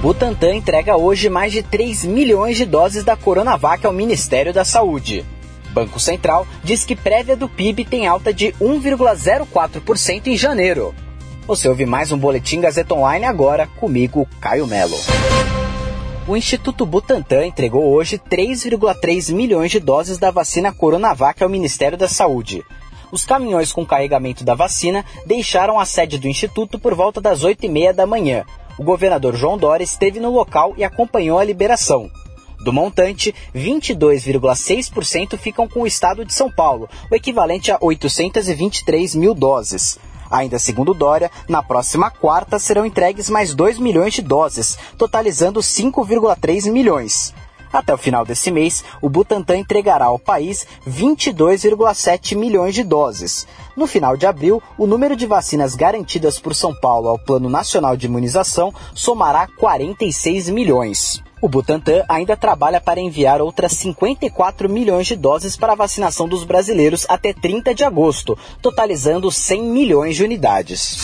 Butantan entrega hoje mais de 3 milhões de doses da Coronavac ao Ministério da Saúde. Banco Central diz que prévia do PIB tem alta de 1,04% em janeiro. Você ouve mais um Boletim Gazeta Online agora, comigo, Caio Melo. O Instituto Butantan entregou hoje 3,3 milhões de doses da vacina Coronavac ao Ministério da Saúde. Os caminhões com carregamento da vacina deixaram a sede do Instituto por volta das 8 e meia da manhã. O governador João Dória esteve no local e acompanhou a liberação. Do montante, 22,6% ficam com o estado de São Paulo, o equivalente a 823 mil doses. Ainda segundo Dória, na próxima quarta serão entregues mais 2 milhões de doses, totalizando 5,3 milhões. Até o final desse mês, o Butantan entregará ao país 22,7 milhões de doses. No final de abril, o número de vacinas garantidas por São Paulo ao Plano Nacional de Imunização somará 46 milhões. O Butantan ainda trabalha para enviar outras 54 milhões de doses para a vacinação dos brasileiros até 30 de agosto, totalizando 100 milhões de unidades.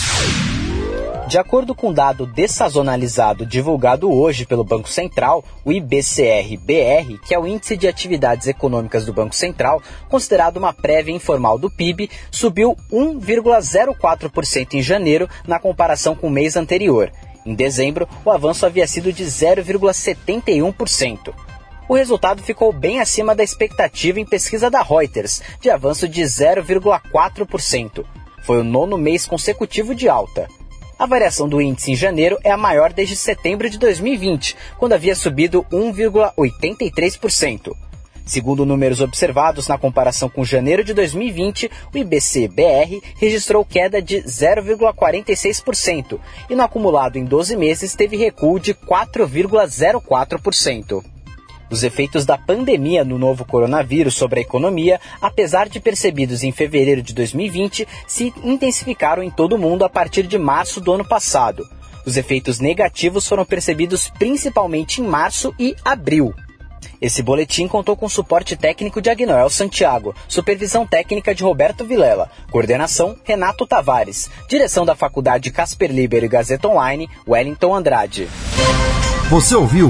De acordo com dado dessazonalizado divulgado hoje pelo Banco Central, o IBCR-BR, que é o Índice de Atividades Econômicas do Banco Central, considerado uma prévia informal do PIB, subiu 1,04% em janeiro na comparação com o mês anterior. Em dezembro, o avanço havia sido de 0,71%. O resultado ficou bem acima da expectativa em pesquisa da Reuters, de avanço de 0,4%. Foi o nono mês consecutivo de alta. A variação do índice em janeiro é a maior desde setembro de 2020, quando havia subido 1,83%. Segundo números observados na comparação com janeiro de 2020, o IBC-BR registrou queda de 0,46% e no acumulado em 12 meses teve recuo de 4,04%. Os efeitos da pandemia no novo coronavírus sobre a economia, apesar de percebidos em fevereiro de 2020, se intensificaram em todo o mundo a partir de março do ano passado. Os efeitos negativos foram percebidos principalmente em março e abril. Esse boletim contou com suporte técnico de Agnoel Santiago, supervisão técnica de Roberto Vilela, coordenação Renato Tavares, direção da Faculdade Casper Liber e Gazeta Online, Wellington Andrade. Você ouviu